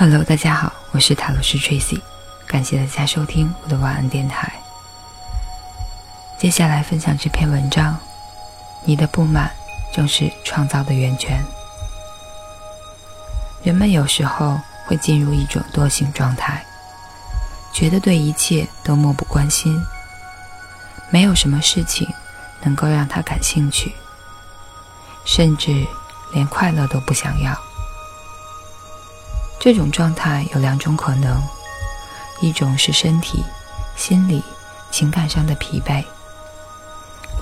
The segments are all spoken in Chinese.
Hello，大家好，我是塔罗斯 Tracy，感谢大家收听我的晚安电台。接下来分享这篇文章：你的不满正是创造的源泉。人们有时候会进入一种惰性状态，觉得对一切都漠不关心，没有什么事情能够让他感兴趣，甚至连快乐都不想要。这种状态有两种可能：一种是身体、心理、情感上的疲惫；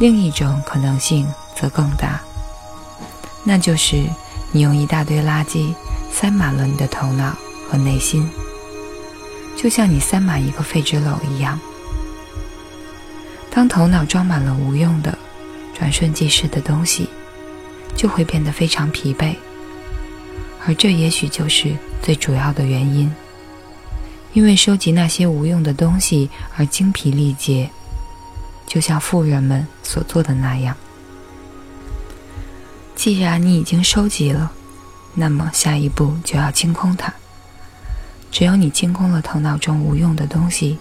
另一种可能性则更大，那就是你用一大堆垃圾塞满了你的头脑和内心，就像你塞满一个废纸篓一样。当头脑装满了无用的、转瞬即逝的东西，就会变得非常疲惫。而这也许就是最主要的原因，因为收集那些无用的东西而精疲力竭，就像富人们所做的那样。既然你已经收集了，那么下一步就要清空它。只有你清空了头脑中无用的东西，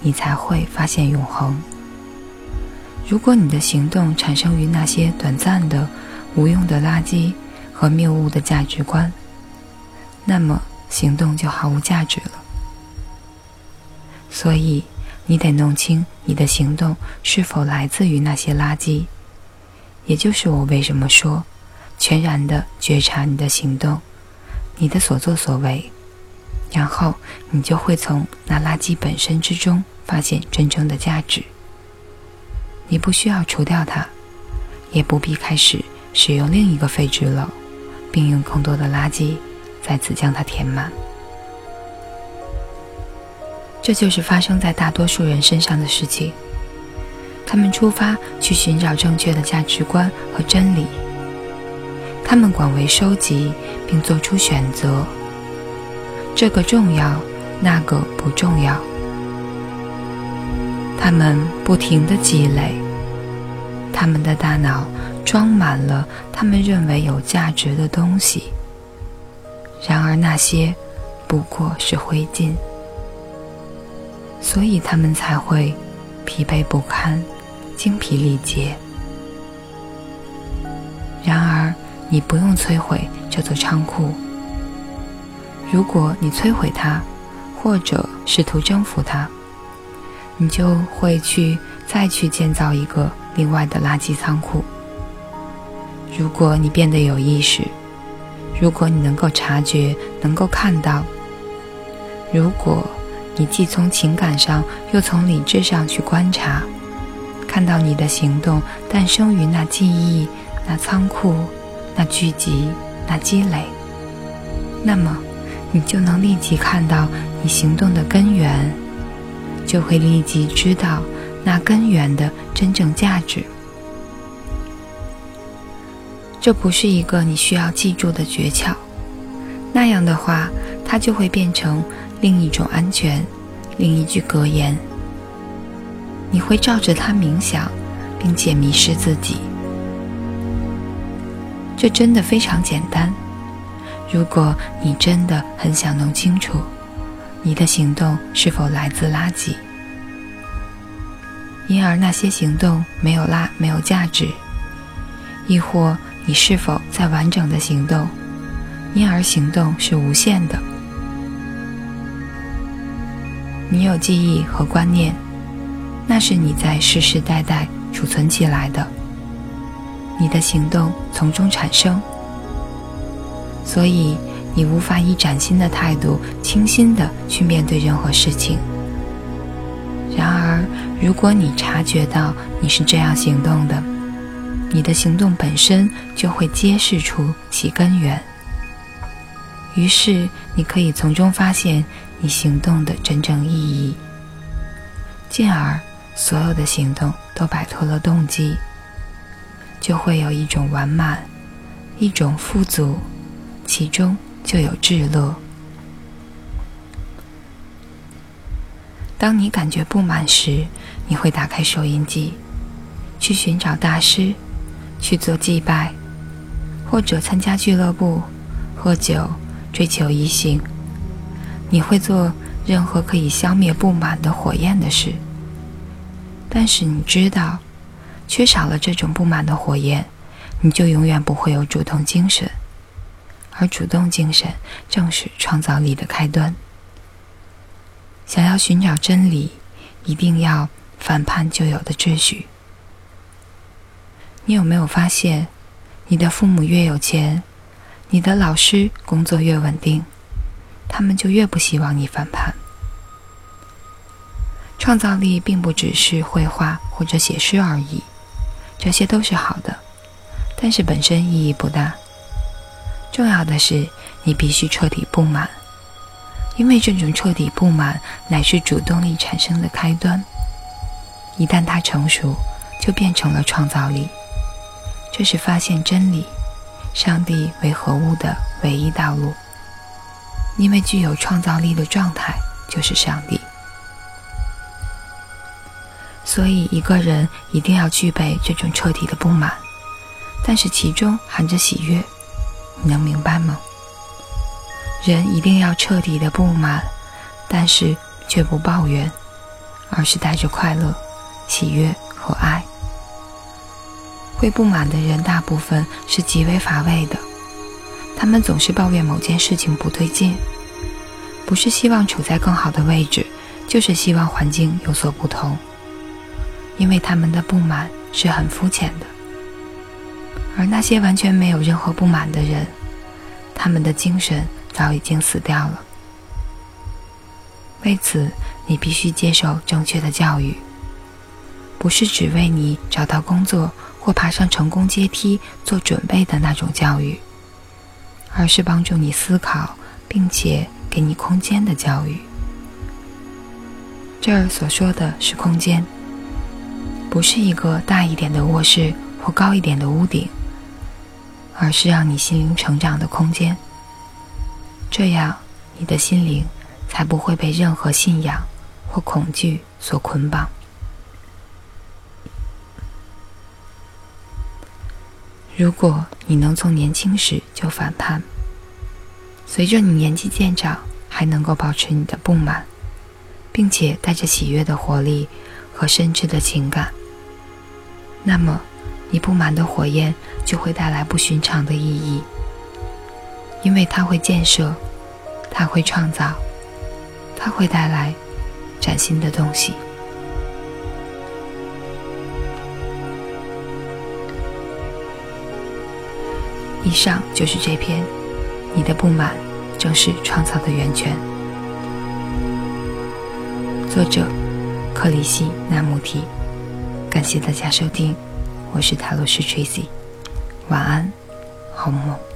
你才会发现永恒。如果你的行动产生于那些短暂的、无用的垃圾和谬误的价值观，那么行动就毫无价值了。所以，你得弄清你的行动是否来自于那些垃圾，也就是我为什么说，全然的觉察你的行动，你的所作所为，然后你就会从那垃圾本身之中发现真正的价值。你不需要除掉它，也不必开始使用另一个废纸篓，并用更多的垃圾。再次将它填满，这就是发生在大多数人身上的事情。他们出发去寻找正确的价值观和真理，他们广为收集并做出选择，这个重要，那个不重要。他们不停的积累，他们的大脑装满了他们认为有价值的东西。然而那些不过是灰烬，所以他们才会疲惫不堪、精疲力竭。然而，你不用摧毁这座仓库。如果你摧毁它，或者试图征服它，你就会去再去建造一个另外的垃圾仓库。如果你变得有意识，如果你能够察觉，能够看到；如果你既从情感上又从理智上去观察，看到你的行动诞生于那记忆、那仓库、那聚集、那积累，那么你就能立即看到你行动的根源，就会立即知道那根源的真正价值。这不是一个你需要记住的诀窍，那样的话，它就会变成另一种安全，另一句格言。你会照着它冥想，并且迷失自己。这真的非常简单。如果你真的很想弄清楚，你的行动是否来自垃圾，因而那些行动没有拉没有价值，亦或。你是否在完整的行动？因而行动是无限的。你有记忆和观念，那是你在世世代代储存起来的。你的行动从中产生，所以你无法以崭新的态度、清新的去面对任何事情。然而，如果你察觉到你是这样行动的，你的行动本身就会揭示出其根源，于是你可以从中发现你行动的真正意义，进而所有的行动都摆脱了动机，就会有一种完满，一种富足，其中就有至乐。当你感觉不满时，你会打开收音机，去寻找大师。去做祭拜，或者参加俱乐部、喝酒、追求异性，你会做任何可以消灭不满的火焰的事。但是你知道，缺少了这种不满的火焰，你就永远不会有主动精神。而主动精神正是创造力的开端。想要寻找真理，一定要反叛旧有的秩序。你有没有发现，你的父母越有钱，你的老师工作越稳定，他们就越不希望你反叛？创造力并不只是绘画或者写诗而已，这些都是好的，但是本身意义不大。重要的是，你必须彻底不满，因为这种彻底不满乃是主动力产生的开端。一旦它成熟，就变成了创造力。这是发现真理、上帝为何物的唯一道路。因为具有创造力的状态就是上帝。所以，一个人一定要具备这种彻底的不满，但是其中含着喜悦。你能明白吗？人一定要彻底的不满，但是却不抱怨，而是带着快乐、喜悦和爱。会不满的人大部分是极为乏味的，他们总是抱怨某件事情不对劲，不是希望处在更好的位置，就是希望环境有所不同。因为他们的不满是很肤浅的。而那些完全没有任何不满的人，他们的精神早已经死掉了。为此，你必须接受正确的教育，不是只为你找到工作或爬上成功阶梯做准备的那种教育，而是帮助你思考并且给你空间的教育。这儿所说的是空间，不是一个大一点的卧室或高一点的屋顶。而是让你心灵成长的空间，这样你的心灵才不会被任何信仰或恐惧所捆绑。如果你能从年轻时就反叛，随着你年纪渐长还能够保持你的不满，并且带着喜悦的活力和深挚的情感，那么。你不满的火焰就会带来不寻常的意义，因为它会建设，它会创造，它会带来崭新的东西。以上就是这篇，你的不满正是创造的源泉。作者：克里希那穆提。感谢大家收听。我是塔罗师 Tracy，晚安，好梦。